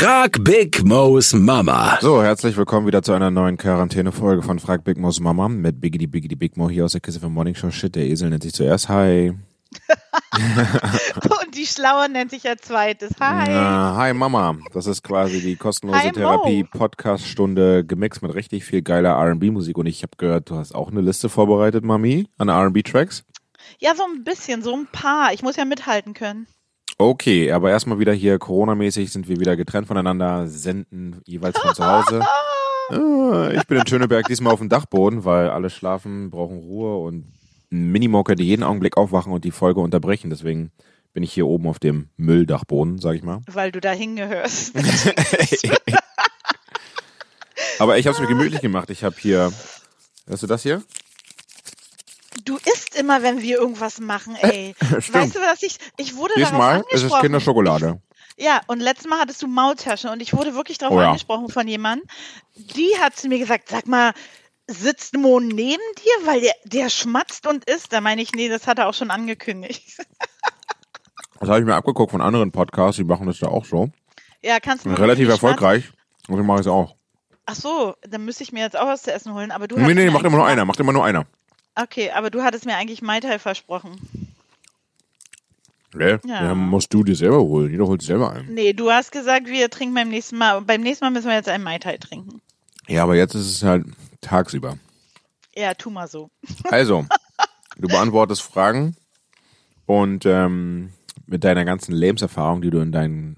Frag Big Mo's Mama. So, herzlich willkommen wieder zu einer neuen Quarantäne-Folge von Frag Big Mo's Mama mit Biggity Biggity Big Mo hier aus der Kiste vom Morning Show. Shit, der Esel nennt sich zuerst. Hi. Und die Schlaue nennt sich ja zweites. Hi. Na, hi Mama. Das ist quasi die kostenlose. Therapie-Podcast-Stunde gemixt mit richtig viel geiler R&B-Musik. Und ich habe gehört, du hast auch eine Liste vorbereitet, Mami, an R&B-Tracks. Ja, so ein bisschen, so ein paar. Ich muss ja mithalten können. Okay, aber erstmal wieder hier Corona-mäßig sind wir wieder getrennt voneinander, senden jeweils von zu Hause. Ah, Ich bin in Schöneberg diesmal auf dem Dachboden, weil alle schlafen, brauchen Ruhe und ein Minimocker, die jeden Augenblick aufwachen und die Folge unterbrechen. Deswegen bin ich hier oben auf dem Mülldachboden, sag ich mal. Weil du da hingehörst. Aber ich habe es mir gemütlich gemacht. Ich habe hier, hörst du das hier? Immer, wenn wir irgendwas machen, ey. Stimmt. Weißt du, was ich, ich wurde darauf Diesmal ist angesprochen. es Kinderschokolade. Ja, und letztes Mal hattest du Maultasche und ich wurde wirklich darauf Oh ja. angesprochen von jemandem. Die hat zu mir gesagt, sag mal, sitzt Mo neben dir, weil der, der schmatzt und isst? Da meine ich, nee, das hat er auch schon angekündigt. Das habe ich mir abgeguckt von anderen Podcasts, die machen das da auch so. ja, kannst du Relativ richtig schmatzen? erfolgreich. Und ich mache es auch. Ach so, dann müsste ich mir jetzt auch was zu essen holen, aber du Nee, nee, macht immer nur einer, macht immer nur einer. Okay, aber du hattest mir eigentlich Mai Tai versprochen. Nee, Ja. ja. musst du dir selber holen. Jeder holt sich selber ein. Nee, du hast gesagt, wir trinken beim nächsten Mal. Beim nächsten Mal müssen wir jetzt einen Mai Tai trinken. Ja, aber jetzt ist es halt tagsüber. Ja, tu mal so. Also, du beantwortest Fragen und ähm, mit deiner ganzen Lebenserfahrung, die du in deinen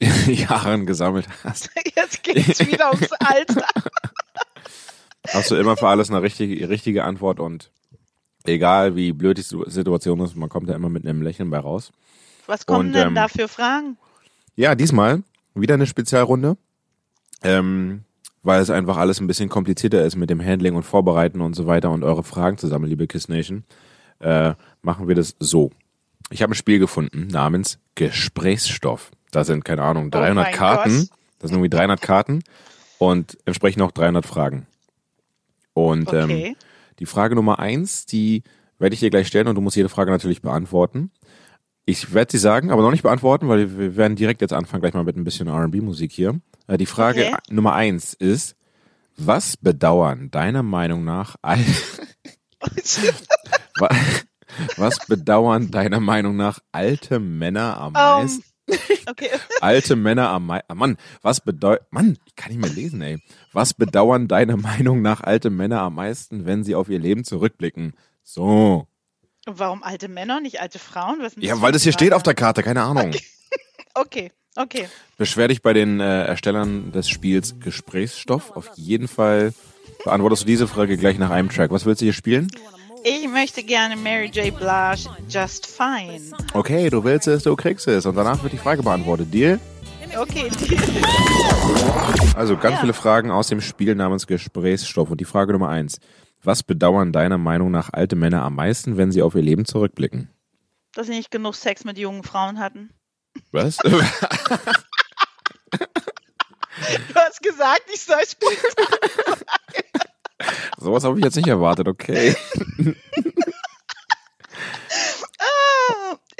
Jahren gesammelt hast, Jetzt geht's wieder ums Alter. hast du immer für alles eine richtige, richtige Antwort und egal wie blöd die Situ- Situation ist, man kommt da immer mit einem Lächeln bei raus. Was kommen Und, denn ähm, da für Fragen? Ja, diesmal wieder eine Spezialrunde, ähm, weil es einfach alles ein bisschen komplizierter ist mit dem Handling und Vorbereiten und so weiter und eure Fragen zusammen, liebe Kiss Nation, äh, machen wir das so. Ich habe ein Spiel gefunden namens Gesprächsstoff. Da sind, keine Ahnung, 300 Oh Karten. Gott. Das sind irgendwie 300 Karten und entsprechend auch 300 Fragen. Und ähm, Okay. die Frage Nummer eins, die werde ich dir gleich stellen und du musst jede Frage natürlich beantworten. Ich werde sie sagen, aber noch nicht beantworten, weil wir werden direkt jetzt anfangen, gleich mal mit ein bisschen R&B-Musik hier. Äh, Die Frage Okay. Nummer eins ist, was bedauern deiner Meinung nach all, wa- was bedauern deiner Meinung nach alte Männer am meisten? Okay. Alte Männer am meisten. Mann, was bedeutet. Mann, ich kann nicht mehr lesen, ey. Was bedauern deiner Meinung nach alte Männer am meisten, wenn sie auf ihr Leben zurückblicken? So. Warum alte Männer, nicht alte Frauen? Ja, weil das hier steht auf der Karte, keine Ahnung. Okay, okay. Beschwer dich bei den äh, Erstellern des Spiels Gesprächsstoff. Auf jeden Fall beantwortest du diese Frage gleich nach einem Track. Was willst du hier spielen? Ich möchte gerne Mary J. Blige Just Fine. Okay, du willst es, du kriegst es. Und danach wird die Frage beantwortet. Deal? Okay, die, Also ganz Ja. viele Fragen aus dem Spiel namens Gesprächsstoff. Und die Frage Nummer eins. Was bedauern deiner Meinung nach alte Männer am meisten, wenn sie auf ihr Leben zurückblicken? dass sie nicht genug Sex mit jungen Frauen hatten. Was? Du hast gesagt, ich soll spontan. Sowas habe ich jetzt nicht erwartet, okay.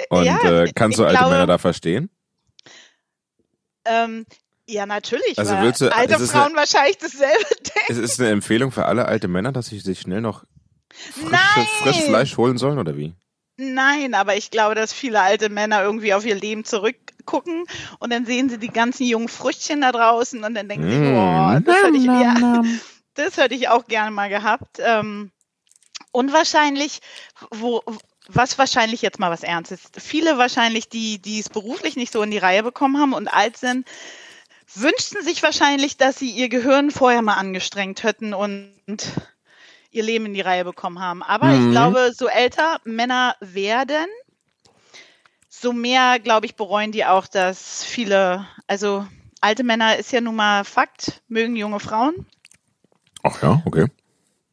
Und ja, äh, kannst du alte glaube, Männer da verstehen? Ähm, ja, natürlich. Also willst du- alte Frauen wahrscheinlich dasselbe denken. Es ist eine Empfehlung für alle alte Männer, dass sie sich schnell noch frische, Nein! frisch Fleisch holen sollen, oder wie? Nein, aber ich glaube, dass viele alte Männer irgendwie auf ihr Leben zurückgucken und dann sehen sie die ganzen jungen Früchtchen da draußen und dann denken sie, Mm. boah, das hätte ich, ja, das hätte ich auch gerne mal gehabt. Ähm, und wahrscheinlich, wo, was wahrscheinlich jetzt mal was Ernstes, viele wahrscheinlich, die, die es beruflich nicht so in die Reihe bekommen haben und alt sind, wünschten sich wahrscheinlich, dass sie ihr Gehirn vorher mal angestrengt hätten und ihr Leben in die Reihe bekommen haben. Aber Mhm. ich glaube, so älter Männer werden, so mehr, glaube ich, bereuen die auch, dass viele, also alte Männer ist ja nun mal Fakt, mögen junge Frauen. Ach ja, okay.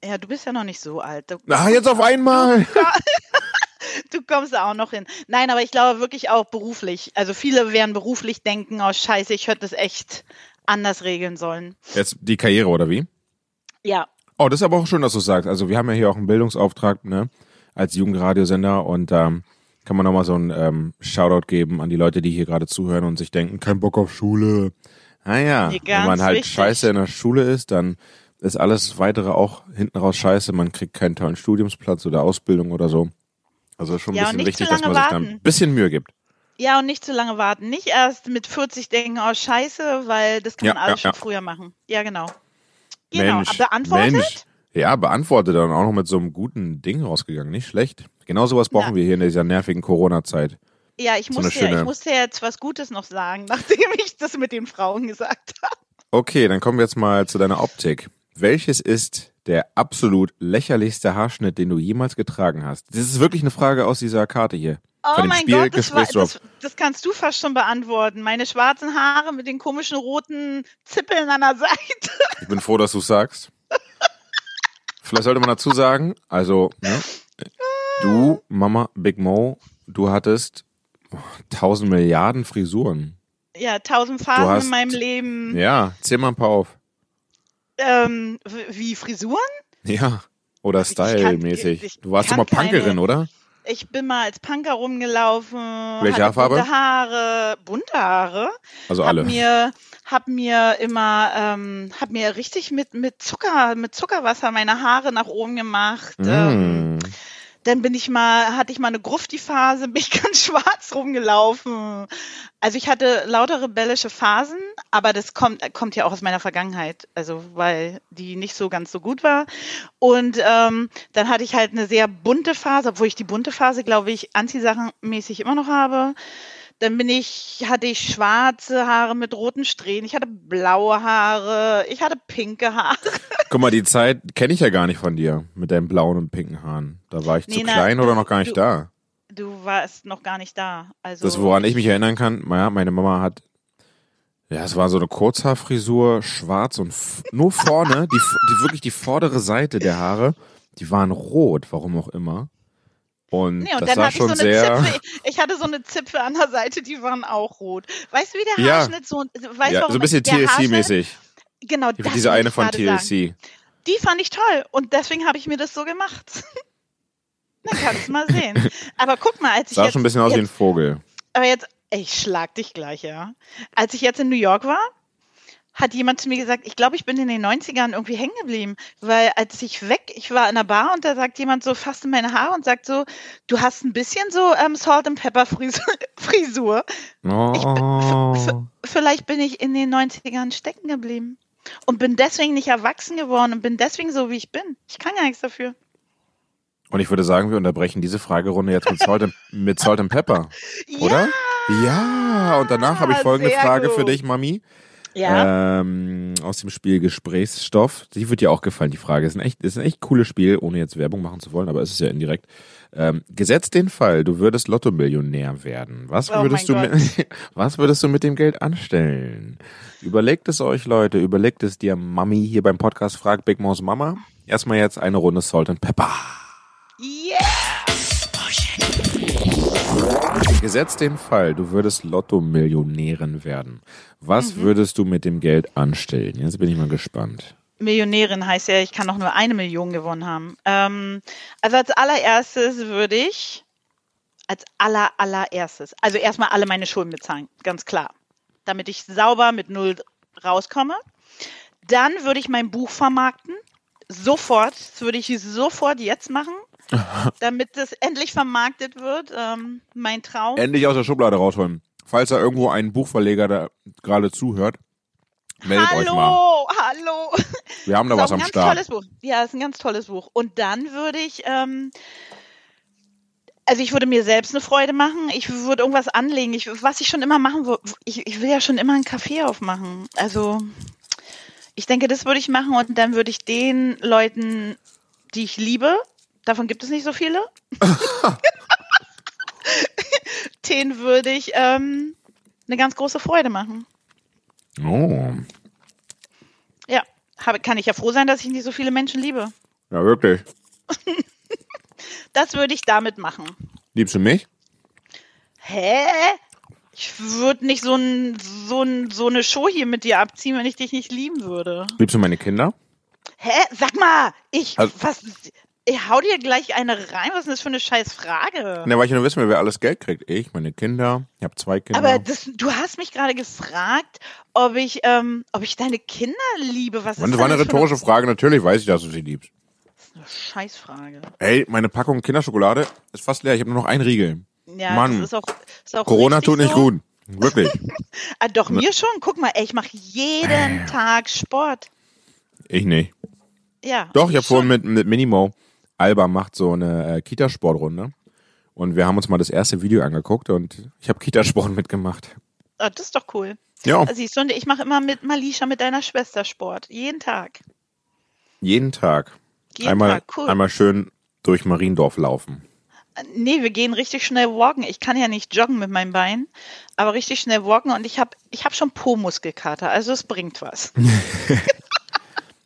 Ja, du bist ja noch nicht so alt. Du, Ah, jetzt auf einmal! du kommst da auch noch hin. Nein, aber ich glaube wirklich auch beruflich. Also viele werden beruflich denken, oh scheiße, ich hätte das echt anders regeln sollen. Jetzt die Karriere, oder wie? Ja, Oh, das ist aber auch schön, dass du sagst. Also wir haben ja hier auch einen Bildungsauftrag, ne, als Jugendradiosender und ähm, kann man nochmal so ein ähm, Shoutout geben an die Leute, die hier gerade zuhören und sich denken, kein Bock auf Schule. Naja, Nee, wenn man halt wichtig. scheiße in der Schule ist, dann ist alles weitere auch hinten raus scheiße. Man kriegt keinen tollen Studiumsplatz oder Ausbildung oder so. Also schon ein Ja, bisschen wichtig, dass man lange sich da ein warten. bisschen Mühe gibt. Ja, und nicht zu lange warten. Nicht erst mit 40 denken, oh scheiße, weil das kann Ja, man alles ja, schon ja. früher machen. Ja, genau. Genau, Mensch, beantwortet? Mensch. Ja, beantwortet dann auch noch mit so einem guten Ding rausgegangen. Nicht schlecht. Genau sowas brauchen Na. wir hier in dieser nervigen Corona-Zeit. Ja, ich So musste, ja, schöne- ich musste ja jetzt was Gutes noch sagen, nachdem ich das mit den Frauen gesagt habe. Okay, dann kommen wir jetzt mal zu deiner Optik. Welches ist der absolut lächerlichste Haarschnitt, den du jemals getragen hast? Das ist wirklich eine Frage aus dieser Karte hier. Oh Von dem mein Spiel Gott, das, war, das, das kannst du fast schon beantworten. Meine schwarzen Haare mit den komischen roten Zippeln an der Seite. Ich bin froh, dass du sagst. Vielleicht sollte man dazu sagen, also, ne, du, Mama, Big Mo, du hattest oh, tausend Milliarden Frisuren. Ja, tausend Phasen hast- in meinem Leben. Ja, zähl mal ein paar auf. Ähm, wie Frisuren? Ja, oder Style-mäßig. Du warst doch mal Punkerin, keine- oder? Ich bin mal als Punker rumgelaufen. Welche Haarfarbe? Bunte Haare, bunte Haare. Also hab alle. mir hab mir immer ähm, hab mir richtig mit mit Zucker mit Zuckerwasser meine Haare nach oben gemacht. Ähm, Mm. Dann bin ich mal hatte ich mal eine Grufti-Phase, bin ich ganz schwarz rumgelaufen. Also ich hatte lauter rebellische Phasen, aber das kommt kommt ja auch aus meiner Vergangenheit, also weil die nicht so ganz so gut war. Und ähm, dann hatte ich halt eine sehr bunte Phase, obwohl ich die bunte Phase, glaube ich, anziehsachenmäßig immer noch habe. Dann bin ich, hatte ich schwarze Haare mit roten Strähnen, ich hatte blaue Haare, ich hatte pinke Haare. Guck mal, die Zeit kenne ich ja gar nicht von dir mit deinen blauen und pinken Haaren. Da war ich zu Nee, na, klein oder noch gar nicht du- da. Du warst noch gar nicht da. Also Das, woran ich mich erinnern kann, ja, meine Mama hat, ja, es war so eine Kurzhaarfrisur, schwarz und nur vorne, die, die wirklich die vordere Seite der Haare, die waren rot, warum auch immer. Und, Nee, und das so schon eine sehr, Zipfel. Ich hatte so eine Zipfel an der Seite, die waren auch rot. Weißt du, wie der Ja. Haarschnitt so, weißt ja, warum so ein bisschen TLC-mäßig. Genau, das Diese eine von gerade sagen. TLC. Die fand ich toll und deswegen habe ich mir das so gemacht. Dann kannst du mal sehen. Aber guck mal, als ich Sah jetzt, schon ein bisschen aus wie ein jetzt, Vogel. aber jetzt, ey, ich schlag dich gleich, ja. Als ich jetzt in New York war, hat jemand zu mir gesagt, ich glaube, ich bin in den 90ern irgendwie hängen geblieben, weil als ich weg, ich war in der Bar und da sagt jemand so fast in meine Haare und sagt so, du hast ein bisschen so ähm, Salt and Pepper Frisur. Oh. Vielleicht bin ich in den 90ern stecken geblieben und bin deswegen nicht erwachsen geworden und bin deswegen so, wie ich bin. Ich kann ja nichts dafür. Und ich würde sagen, wir unterbrechen diese Fragerunde jetzt mit Salt and, mit Salt and Pepper, oder? Ja, und danach habe ich folgende Frage gut. für dich, Mami. Ja. Ähm, aus dem Spiel Gesprächsstoff. Die wird dir auch gefallen, die Frage. Ist ein echt, ist ein echt cooles Spiel, ohne jetzt Werbung machen zu wollen, aber es ist ja indirekt. Ähm, gesetzt den Fall, du würdest Lotto-Millionär werden. Was Oh würdest du mit, was würdest du mit dem Geld anstellen? Überlegt es euch, Leute. Überlegt es dir, Mami, hier beim Podcast Frag Big Mouse Mama. Erstmal jetzt eine Runde Salt and Pepper. Yeah. Gesetzt den Fall, du würdest Lotto-Millionärin werden. Was Mhm. würdest du mit dem Geld anstellen? Jetzt bin ich mal gespannt. Millionärin heißt ja, ich kann noch nur eine Million gewonnen haben. Ähm, also als allererstes würde ich, als aller, allererstes, also erstmal alle meine Schulden bezahlen, ganz klar. Damit ich sauber mit Null rauskomme. Dann würde ich mein Buch vermarkten. Sofort. Das würde ich sofort jetzt machen. damit das endlich vermarktet wird. Ähm, mein Traum. Endlich aus der Schublade rausholen. Falls da irgendwo ein Buchverleger da gerade zuhört, meldet hallo, euch mal. hallo. Wir haben da was am ganz Start. tolles Buch. Ja, ist ein ganz tolles Buch. Und dann würde ich, ähm, also ich würde mir selbst eine Freude machen. Ich würde irgendwas anlegen. Ich, was ich schon immer machen würde, ich, ich will ja schon immer einen Kaffee aufmachen. Also ich denke, das würde ich machen und dann würde ich den Leuten, die ich liebe, davon gibt es nicht so viele, denen würde ich ähm, eine ganz große Freude machen. Oh, Ja, habe, kann ich ja froh sein, dass ich nicht so viele Menschen liebe. ja wirklich. Das würde ich damit machen. Liebst du mich? Hä? Ich würde nicht so, ein, so, ein, so eine Show hier mit dir abziehen, wenn ich dich nicht lieben würde. Liebst du meine Kinder? Hä? Sag mal, ich, Also- was, Ich hau dir gleich eine rein. Was ist denn das für eine scheiß Frage? Na, weil ich nur wissen will, wer alles Geld kriegt. Ich, meine Kinder. Ich habe zwei Kinder. Aber das, du hast mich gerade gefragt, ob ich, ähm, ob ich deine Kinder liebe. Was ist das war eine rhetorische Frage. Natürlich weiß ich, dass du sie liebst. Das ist eine Scheißfrage. Ey, meine Packung Kinderschokolade ist fast leer. Ich habe nur noch einen Riegel. Ja, Mann. das ist auch, ist auch Corona tut nicht so. gut. Wirklich. Ah, doch, mir schon. Guck mal, ey, ich mache jeden Tag Sport. ich nicht. Ja. Doch, ich habe vorhin mit, mit Minimo, Alba macht so eine äh, Kita-Sportrunde. Und wir haben uns mal das erste Video angeguckt und ich habe Kitasport mitgemacht. Ah, das ist doch cool. Ja, Siehst du, und ich mache immer mit Malisha, mit deiner Schwester Sport. Jeden Tag. jeden Tag. Jeden einmal, Tag, cool. einmal schön durch Mariendorf laufen. Nee, wir gehen richtig schnell walken. Ich kann ja nicht joggen mit meinem Bein, aber richtig schnell walken und ich habe ich hab schon Po-Muskelkater, also es bringt was.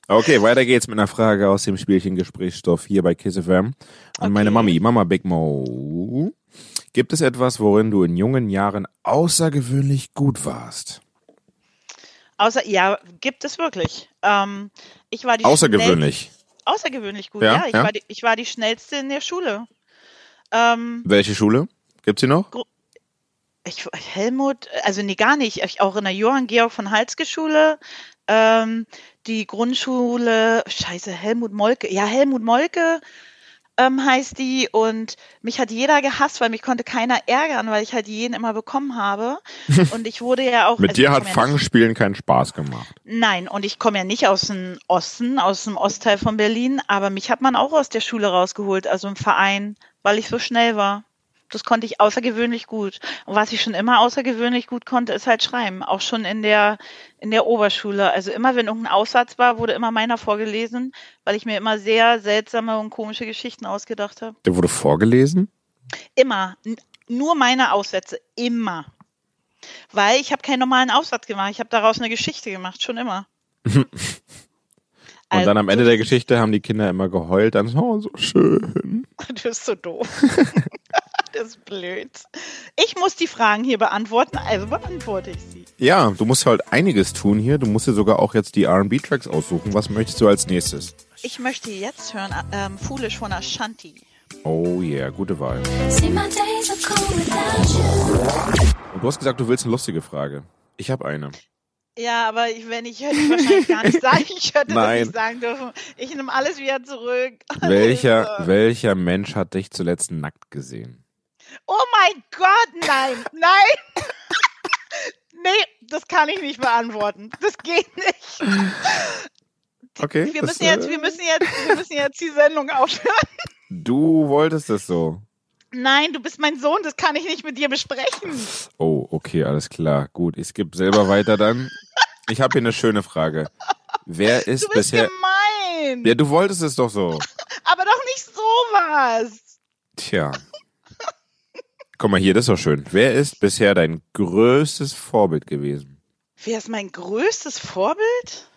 Okay, weiter geht's mit einer Frage aus dem Spielchen Gesprächsstoff hier bei Kiss FM. An meine Okay. Mami, Mama Big Mo. Gibt es etwas, worin du in jungen Jahren außergewöhnlich gut warst? Außer, ja, gibt es wirklich. Ähm, ich war die Außergewöhnlich. Außergewöhnlich gut, Ja, ja. Ich, ja. War die, ich war die schnellste in der Schule. Ähm, Welche Schule? Gibt's sie noch? Ich, Helmut, also nee, gar nicht. Ich, auch in der Johann Georg von Halske Schule. Ähm, die Grundschule, scheiße, Helmut Molke. Ja, Helmut Molke ähm, heißt die. Und mich hat jeder gehasst, weil mich konnte keiner ärgern, weil ich halt jeden immer bekommen habe. Und ich wurde ja auch. Mit also dir hat ja Fangspielen keinen Spaß gemacht. Nein, und ich komme ja nicht aus dem Osten, aus dem Ostteil von Berlin, aber mich hat man auch aus der Schule rausgeholt, also im Verein, weil ich so schnell war. Das konnte ich außergewöhnlich gut. Und was ich schon immer außergewöhnlich gut konnte, ist halt schreiben. Auch schon in der, in der Oberschule. Also immer, wenn irgendein Aussatz war, wurde immer meiner vorgelesen, weil ich mir immer sehr seltsame und komische Geschichten ausgedacht habe. Der wurde vorgelesen? Immer. Nur meine Aussätze. Immer. Weil ich habe keinen normalen Aussatz gemacht. Ich habe daraus eine Geschichte gemacht. Schon immer. Und Also, dann am Ende der Geschichte haben die Kinder immer geheult, dann so, oh, so schön. Du bist so doof. das ist blöd. Ich muss die Fragen hier beantworten, also beantworte ich sie. Ja, du musst halt einiges tun hier. Du musst dir sogar auch jetzt die R&B-Tracks aussuchen. Was möchtest du als nächstes? Ich möchte jetzt hören, ähm, Foolish von Ashanti. Oh yeah, gute Wahl. Und du hast gesagt, du willst eine lustige Frage. Ich habe eine. Ja, aber ich, wenn ich hätte ich wahrscheinlich gar nicht sagen, ich hätte Nein. das nicht sagen dürfen. Ich nehme alles wieder zurück. Welcher, Also. welcher Mensch hat dich zuletzt nackt gesehen? Oh mein Gott, nein, nein. nee, das kann ich nicht beantworten. Das geht nicht. Okay. Wir das, müssen jetzt, äh, wir müssen jetzt, wir müssen jetzt die Sendung aufhören. Du wolltest es so. Nein, du bist mein Sohn, das kann ich nicht mit dir besprechen. Oh, okay, alles klar. Gut, ich gebe selber weiter dann. Ich habe hier eine schöne Frage. Wer ist Du bist bisher. gemein. Ja, du wolltest es doch so. Aber doch nicht sowas. Tja. Guck mal hier, das ist doch schön. Wer ist bisher dein größtes Vorbild gewesen? Wer ist mein größtes Vorbild?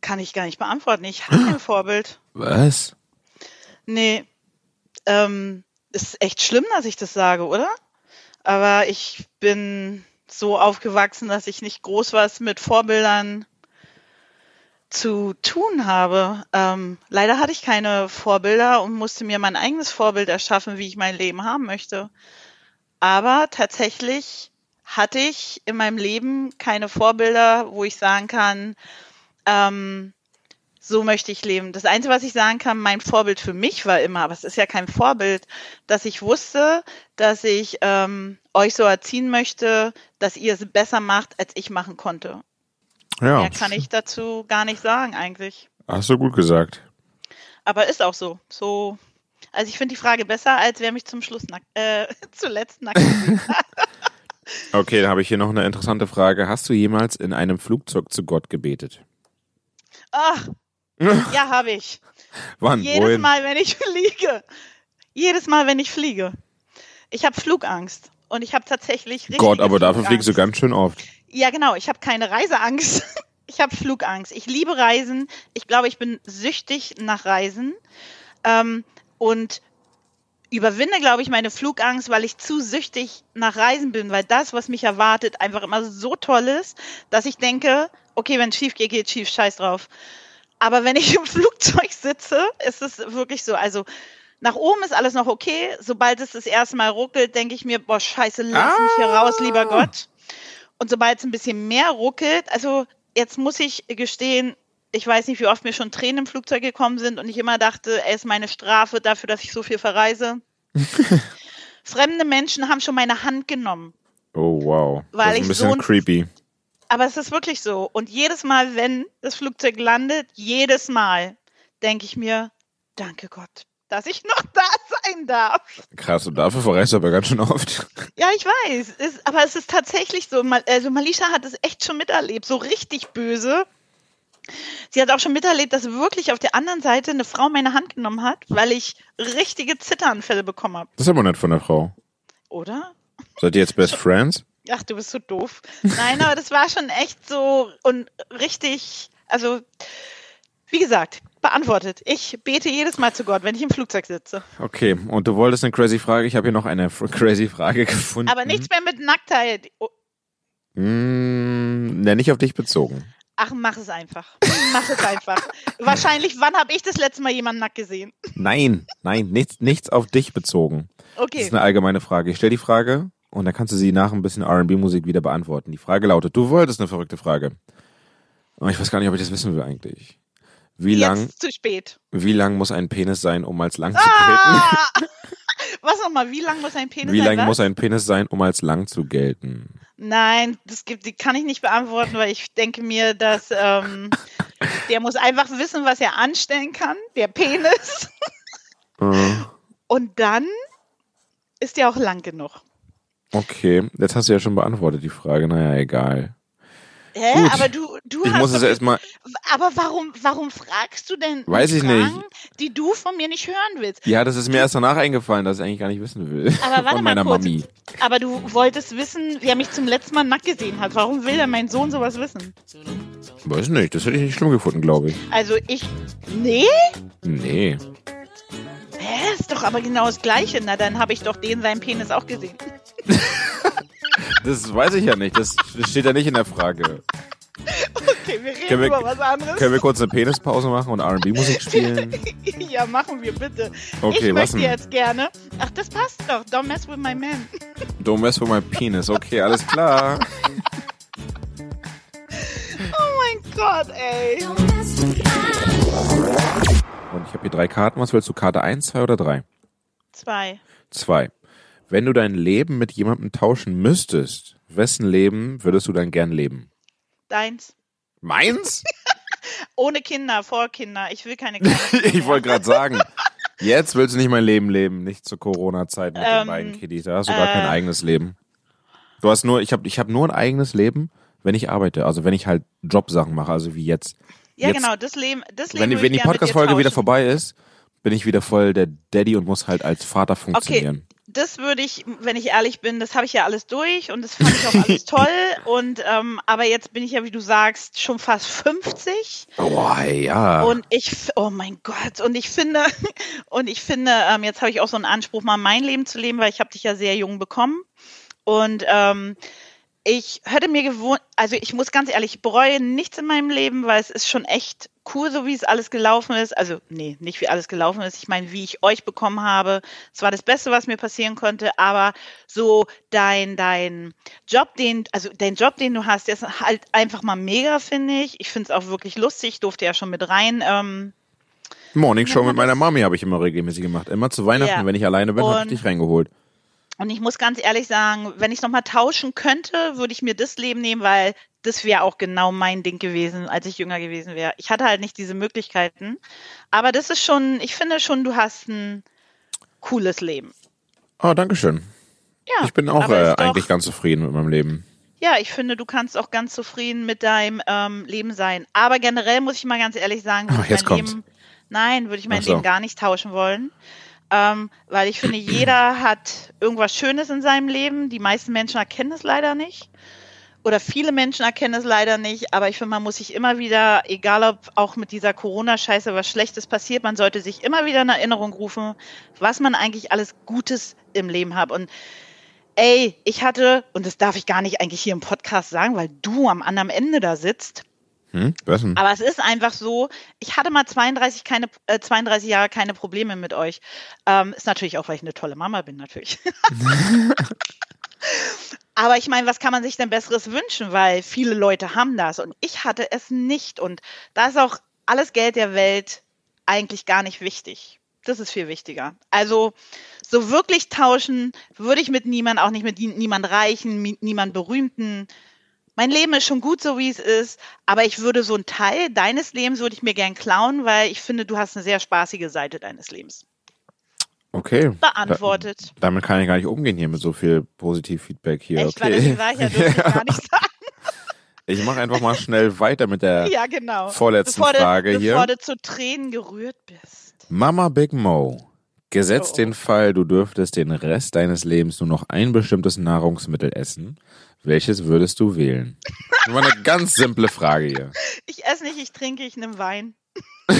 Kann ich gar nicht beantworten. Ich habe kein Vorbild. Was? Nee. Ähm, ist echt schlimm, dass ich das sage, oder? Aber ich bin so aufgewachsen, dass ich nicht groß was mit Vorbildern zu tun habe. Ähm, leider hatte ich keine Vorbilder und musste mir mein eigenes Vorbild erschaffen, wie ich mein Leben haben möchte. Aber tatsächlich hatte ich in meinem Leben keine Vorbilder, wo ich sagen kann, ähm, so möchte ich leben. Das Einzige, was ich sagen kann, mein Vorbild für mich war immer, aber es ist ja kein Vorbild, dass ich wusste, dass ich ähm, euch so erziehen möchte, dass ihr es besser macht, als ich machen konnte. Ja, Mehr kann ich dazu gar nicht sagen eigentlich. hast du gut gesagt. Aber ist auch so. So, also ich finde die Frage besser, als wer mich zum Schluss nackt, äh, zuletzt nackt. Okay, dann habe ich hier noch eine interessante Frage. Hast du jemals in einem Flugzeug zu Gott gebetet? Ach, ja, habe ich. Wann? Jedes Wohin? Mal, wenn ich fliege. Jedes Mal, wenn ich fliege. Ich habe Flugangst. Und ich habe tatsächlich richtig. Gott, aber dafür fliegst du Flugangst. ganz schön oft. Ja, genau. Ich habe keine Reiseangst. Ich habe Flugangst. Ich liebe Reisen. Ich glaube, ich bin süchtig nach Reisen. Ähm, und überwinde, glaube ich, meine Flugangst, weil ich zu süchtig nach Reisen bin, weil das, was mich erwartet, einfach immer so toll ist, dass ich denke, okay, wenn es schief geht, geht schief, scheiß drauf. aber wenn ich im Flugzeug sitze, ist es wirklich so. Also nach oben ist alles noch okay. Sobald es das erste Mal ruckelt, denke ich mir, boah, scheiße, lass mich hier raus, lieber Gott. Und sobald es ein bisschen mehr ruckelt, also jetzt muss ich gestehen, ich weiß nicht, wie oft mir schon Tränen im Flugzeug gekommen sind und ich immer dachte, es ist meine Strafe dafür, dass ich so viel verreise. Fremde Menschen haben schon meine Hand genommen. Oh, wow. Weil das ist ich ein bisschen so ein- creepy. Aber es ist wirklich so. Und jedes Mal, wenn das Flugzeug landet, jedes Mal denke ich mir, danke Gott, dass ich noch da sein darf. Krass, und dafür verreist du aber ganz schön oft. Ja, ich weiß. Es, aber es ist tatsächlich so. Also Malisha hat es echt schon miterlebt, so richtig böse. Sie hat auch schon miterlebt, dass wirklich auf der anderen Seite eine Frau meine Hand genommen hat, weil ich richtige Zitteranfälle bekommen habe. Das ist aber nett von der Frau. Oder? Seid ihr jetzt Best Friends? Ach, du bist so doof. Nein, aber das war schon echt so und richtig, also wie gesagt, beantwortet. Ich bete jedes Mal zu Gott, wenn ich im Flugzeug sitze. Okay, und du wolltest eine crazy Frage. Ich habe hier noch eine crazy Frage gefunden. Aber nichts mehr mit Nacktheit. Oh, Mm, ne, nicht auf dich bezogen. Ach, mach es einfach. Mach es einfach. Wahrscheinlich, wann habe ich das letzte Mal jemanden nackt gesehen? Nein, nein, nichts, nichts auf dich bezogen. Das Okay. ist eine allgemeine Frage. Ich stelle die Frage und dann kannst du sie nach ein bisschen R&B-Musik wieder beantworten. Die Frage lautet, du wolltest eine verrückte Frage. Aber ich weiß gar nicht, ob ich das wissen will eigentlich. Wie lang, Jetzt zu spät. wie lang muss ein Penis sein, um als lang zu gelten? Ah! Was nochmal? Wie lang muss ein Penis Wie sein? lang was? muss ein Penis sein, um als lang zu gelten? Nein, das gibt, die kann ich nicht beantworten, weil ich denke mir, dass ähm, der muss einfach wissen, was er anstellen kann, der Penis. Äh, Und dann ist der auch lang genug. okay, jetzt hast du ja schon beantwortet die Frage. Naja, egal. Hä? Gut. Aber du, du Ich hast. muss es erstmal. aber warum, warum fragst du denn Weiß ich Fragen, nicht. die du von mir nicht hören willst? Ja, das ist mir erst danach eingefallen, dass ich eigentlich gar nicht wissen will. Aber warte Von mal meiner kurz. Mami. Aber du wolltest wissen, wer mich zum letzten Mal nackt gesehen hat. Warum will denn mein Sohn sowas wissen? Weiß nicht, das hätte ich nicht schlimm gefunden, glaube ich. Also ich. Nee? Nee. Hä? Ist doch aber genau das Gleiche. Na, dann habe ich doch den seinen Penis auch gesehen. Das weiß ich ja nicht. Das das steht ja nicht in der Frage. Okay, wir reden Können wir- über was anderes. Können wir kurz eine Penispause machen und R&B-Musik spielen? ja, machen wir bitte. Okay, ich möchte jetzt gerne. Ach, das passt doch. Don't mess with my man. Don't mess with my penis. Okay, alles klar. Oh mein Gott, ey. Don't mess with my Und ich habe hier drei Karten. Was willst du? Karte 1, 2 oder 3? Zwei. 2. Wenn du dein Leben mit jemandem tauschen müsstest, wessen Leben würdest du dann gern leben? Deins. Meins? Ohne Kinder, vor Kinder. Ich will keine Kinder. Ich wollte gerade sagen, jetzt willst du nicht mein Leben leben, nicht zur Corona-Zeit mit den Ähm, beiden Kiddies. Da hast du gar kein äh. eigenes Leben. Du hast nur, ich habe ich hab nur ein eigenes Leben, wenn ich arbeite. Also wenn ich halt Jobsachen mache, also wie jetzt. Ja, jetzt, genau, das Leben. Das Leben Wenn, wenn die Podcast-Folge wieder vorbei ist, bin ich wieder voll der Daddy und muss halt als Vater funktionieren. Das würde ich, wenn ich ehrlich bin, das habe ich ja alles durch und das fand ich auch alles toll. Und ähm, aber jetzt bin ich ja, wie du sagst, schon fast 50 Oh, ja. und ich, oh mein Gott, und ich finde, und ich finde, ähm, jetzt habe ich auch so einen Anspruch, mal mein Leben zu leben, weil ich habe dich ja sehr jung bekommen und ähm, ich hätte mir gewohnt, also ich muss ganz ehrlich, ich bereue nichts in meinem Leben, weil es ist schon echt cool, so wie es alles gelaufen ist. Also, nee, nicht wie alles gelaufen ist. Ich meine, wie ich euch bekommen habe. Es war das Beste, was mir passieren konnte, aber so dein, dein Job, den, also dein Job, den du hast, der ist halt einfach mal mega, finde ich. Ich finde es auch wirklich lustig. Ich durfte ja schon mit rein. Ähm, Morning Show mit meiner Mami habe ich immer regelmäßig gemacht. Immer zu Weihnachten, Ja. wenn ich alleine bin, habe ich dich reingeholt. Und ich muss ganz ehrlich sagen, wenn ich es nochmal tauschen könnte, würde ich mir das Leben nehmen, weil das wäre auch genau mein Ding gewesen, als ich jünger gewesen wäre. Ich hatte halt nicht diese Möglichkeiten. Aber das ist schon, ich finde schon, du hast ein cooles Leben. Oh, danke schön. Ja, Ich bin auch äh, ist doch- eigentlich ganz zufrieden mit meinem Leben. Ja, ich finde, du kannst auch ganz zufrieden mit deinem ähm, Leben sein. Aber generell muss ich mal ganz ehrlich sagen, Ach, ich jetzt mein kommt's. Leben, nein, würde ich mein so. Leben gar nicht tauschen wollen. Ähm, weil ich finde, jeder hat irgendwas Schönes in seinem Leben. Die meisten Menschen erkennen es leider nicht. Oder viele Menschen erkennen es leider nicht. Aber ich finde, man muss sich immer wieder, egal ob auch mit dieser Corona-Scheiße was Schlechtes passiert, man sollte sich immer wieder in Erinnerung rufen, was man eigentlich alles Gutes im Leben hat. Und Ey, ich hatte, und das darf ich gar nicht eigentlich hier im Podcast sagen, weil du am anderen Ende da sitzt. Hm? Aber es ist einfach so, ich hatte mal 32, keine, äh, 32 Jahre keine Probleme mit euch. Ähm, ist natürlich auch, weil ich eine tolle Mama bin, natürlich. Aber ich meine, was kann man sich denn Besseres wünschen? Weil viele Leute haben das und ich hatte es nicht. Und da ist auch alles Geld der Welt eigentlich gar nicht wichtig. Das ist viel wichtiger. Also so wirklich tauschen würde ich mit niemand, auch nicht mit nie- niemand Reichen, mi- niemand Berühmten. Mein Leben ist schon gut so, wie es ist, aber ich würde so einen Teil deines Lebens würde ich mir gern klauen, weil ich finde, du hast eine sehr spaßige Seite deines Lebens. Okay. Beantwortet. Da, damit kann ich gar nicht umgehen hier mit so viel Positiv-Feedback hier. Echt, weil okay. das war ich ja, ich gar nicht sagen. Ich mache einfach mal schnell weiter mit der Ja, genau. vorletzten bevor Frage du, hier. Bevor du zu Tränen gerührt bist. Mama Big Mo. Gesetzt Oh, oh. den Fall, du dürftest den Rest deines Lebens nur noch ein bestimmtes Nahrungsmittel essen. Welches würdest du wählen? Das war eine ganz simple Frage hier. Ich esse nicht, ich trinke, ich nehme Wein.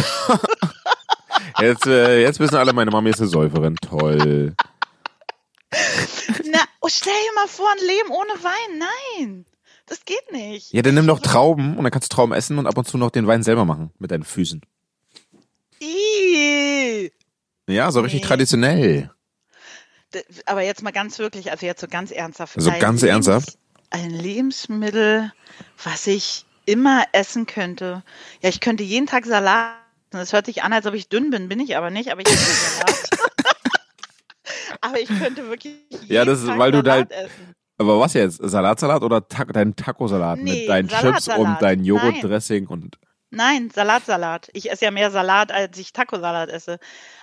Jetzt, äh, jetzt wissen alle, meine Mami ist eine Säuferin. Toll. Na, oh, stell dir mal vor, ein Leben ohne Wein. Nein, das geht nicht. Ja, dann nimm doch Trauben und dann kannst du Trauben essen und ab und zu noch den Wein selber machen mit deinen Füßen. Ih. Ja, so richtig Nee. traditionell. D- Aber jetzt mal ganz wirklich, also jetzt so ganz ernsthaft. So Ein ganz ernsthaft? Ein Lebensmittel, was ich immer essen könnte. Ja, ich könnte jeden Tag Salat. Das hört sich an, als ob ich dünn bin, bin ich aber nicht, aber ich esse Salat. aber ich könnte wirklich jeden Ja, das ist, Tag weil du da- Salat essen. Aber was jetzt? Salatsalat oder Ta dein Tacosalat Nee, mit deinen Chips Salatsalat. und dein Nein. Joghurtdressing und Nein, Salatsalat. Ich esse ja mehr Salat, als ich Tacosalat esse.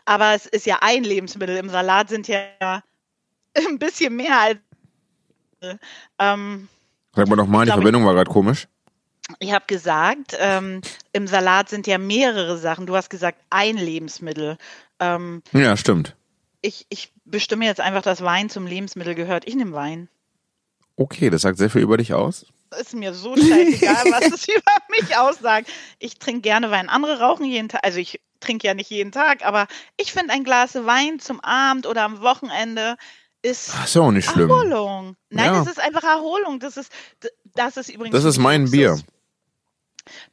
Aber es ist ja ein Lebensmittel. Im Salat sind ja ein bisschen mehr als. Ähm, Sag mal nochmal, die Verbindung war gerade komisch. ich habe gesagt, ähm, im Salat sind ja mehrere Sachen. Du hast gesagt, ein Lebensmittel. Ähm, Ja, stimmt. ich, ich bestimme jetzt einfach, dass Wein zum Lebensmittel gehört. Ich nehme Wein. Okay, das sagt sehr viel über dich aus. Ist mir so scheißegal, was es über mich aussagt. Ich trinke gerne Wein. Andere rauchen jeden Tag. Also ich trinke ja nicht jeden Tag, aber ich finde ein Glas Wein zum Abend oder am Wochenende ist Ach, ist ja auch nicht schlimm. Erholung. Nein, Ja. das ist einfach Erholung. Das ist, das ist übrigens. Das ist mein Luxus. Bier.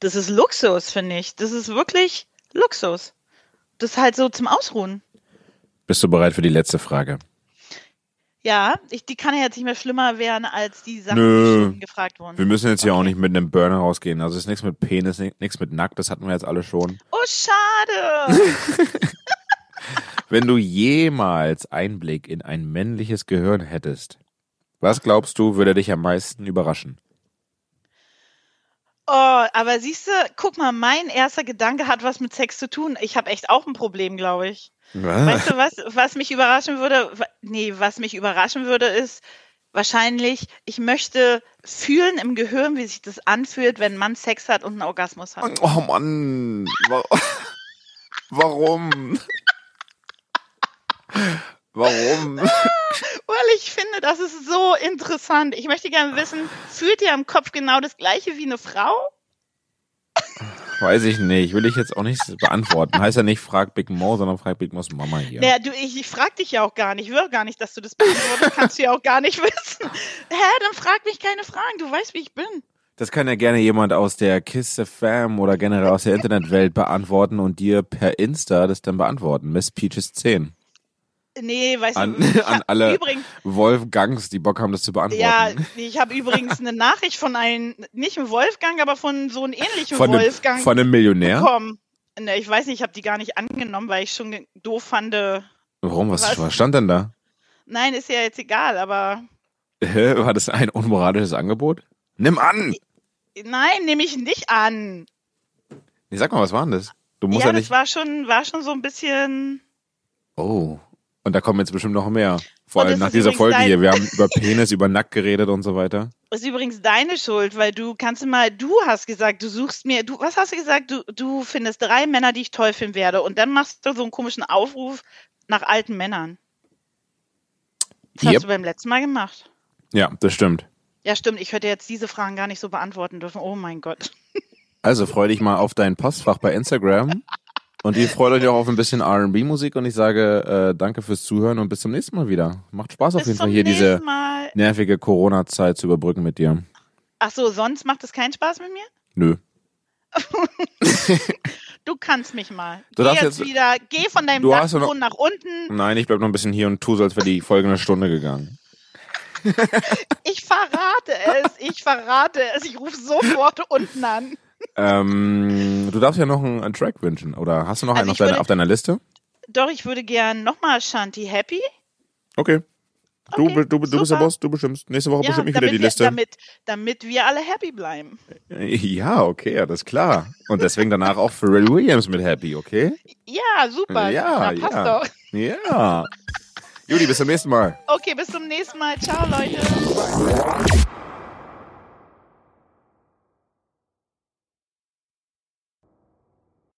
Das ist Luxus, finde ich. Das ist wirklich Luxus. Das ist halt so zum Ausruhen. Bist du bereit für die letzte Frage? Ja, ich, die kann ja jetzt nicht mehr schlimmer werden als die Sachen, Nö. die schon gefragt wurden. Wir müssen jetzt hier auch Okay. nicht mit einem Burner rausgehen. Also es ist nichts mit Penis, nichts mit Nackt, das hatten wir jetzt alle schon. Oh, schade. Wenn du jemals Einblick in ein männliches Gehirn hättest, was glaubst du, würde dich am meisten überraschen? Oh, aber siehst du, guck mal, mein erster Gedanke hat was mit Sex zu tun. Ich habe echt auch ein Problem, glaube ich. Weißt du, was, was mich überraschen würde? Nee, was mich überraschen würde, ist wahrscheinlich, ich möchte fühlen im Gehirn, wie sich das anfühlt, wenn ein Mann Sex hat und einen Orgasmus hat. Oh Mann. Wa- Warum? Warum? Weil ich finde, das ist so interessant. Ich möchte gerne wissen, fühlt ihr im Kopf genau das gleiche wie eine Frau? Weiß ich nicht. Will ich jetzt auch nicht beantworten. Heißt ja nicht, frag Big Mo, sondern frag Big Mo's Mama hier. Naja, du, ich, ich frag dich ja auch gar nicht. Ich will gar nicht, dass du das beantwortest. Kannst du ja auch gar nicht wissen. Hä, dann frag mich keine Fragen. Du weißt, wie ich bin. Das kann ja gerne jemand aus der Kiss Fam oder generell aus der Internetwelt beantworten und dir per Insta das dann beantworten. Miss Peaches 10. Nee, weißt An, du, ich an alle übrigens, Wolfgangs, die Bock haben, das zu beantworten. ja, ich habe übrigens eine Nachricht von einem, nicht einem Wolfgang, aber von so einem ähnlichen von, einem, Wolfgang von einem Millionär? bekommen. Ne, ich weiß nicht, ich habe die gar nicht angenommen, weil ich schon doof fand. äh, Warum? Was, Was? was stand denn da? Nein, ist ja jetzt egal, aber Hä? War das ein unmoralisches Angebot? Nimm an! nein, nehme ich nicht an. Nee, sag mal, was war denn das? Du musst Ja, ja, das nicht. war schon, war schon so ein bisschen. Oh. Und da kommen jetzt bestimmt noch mehr. Vor allem das nach dieser Folge hier. Wir haben über Penis, über Nackt geredet und so weiter. Ist übrigens deine Schuld, weil du kannst du mal, du hast gesagt, du suchst mir, du, was hast du gesagt? Du, du findest drei Männer, die ich toll finden werde. Und dann machst du so einen komischen Aufruf nach alten Männern. Das Yep. hast du beim letzten Mal gemacht. Ja, das stimmt. Ja, stimmt. Ich hätte jetzt diese Fragen gar nicht so beantworten dürfen. Oh mein Gott. Also freu dich mal auf dein Postfach bei Instagram. Und ihr freut euch auch auf ein bisschen R&B-Musik und ich sage äh, danke fürs Zuhören und bis zum nächsten Mal wieder. Macht Spaß auf Bis jeden Fall hier diese Mal. nervige Corona-Zeit zu überbrücken mit dir. Ach so, sonst macht es keinen Spaß mit mir? Nö. du kannst mich mal. Du geh darfst jetzt, jetzt- wieder, geh von deinem Dachboden nach unten. Nein, ich bleib noch ein bisschen hier und tu so, als wäre die Folge eine Stunde gegangen. Ich verrate es, ich verrate es. Ich rufe sofort unten an. Ähm, du darfst ja noch einen, einen Track wünschen. Oder hast du noch Also einen auf, ich deiner, würde- auf deiner Liste? Doch, ich würde gern nochmal Shanti Happy. Okay. Du, Okay, du, du bist der. Boss, du bestimmst. Nächste Woche bestimmt ich wieder die wir, Liste. Damit, damit wir alle happy bleiben. Ja, okay, ja, das ist klar. Und deswegen danach auch Pharrell Williams mit Happy, okay? Ja, super. Ja, Na, passt ja. doch. Ja. Juli, bis zum nächsten Mal. Okay, bis zum nächsten Mal. Ciao, Leute.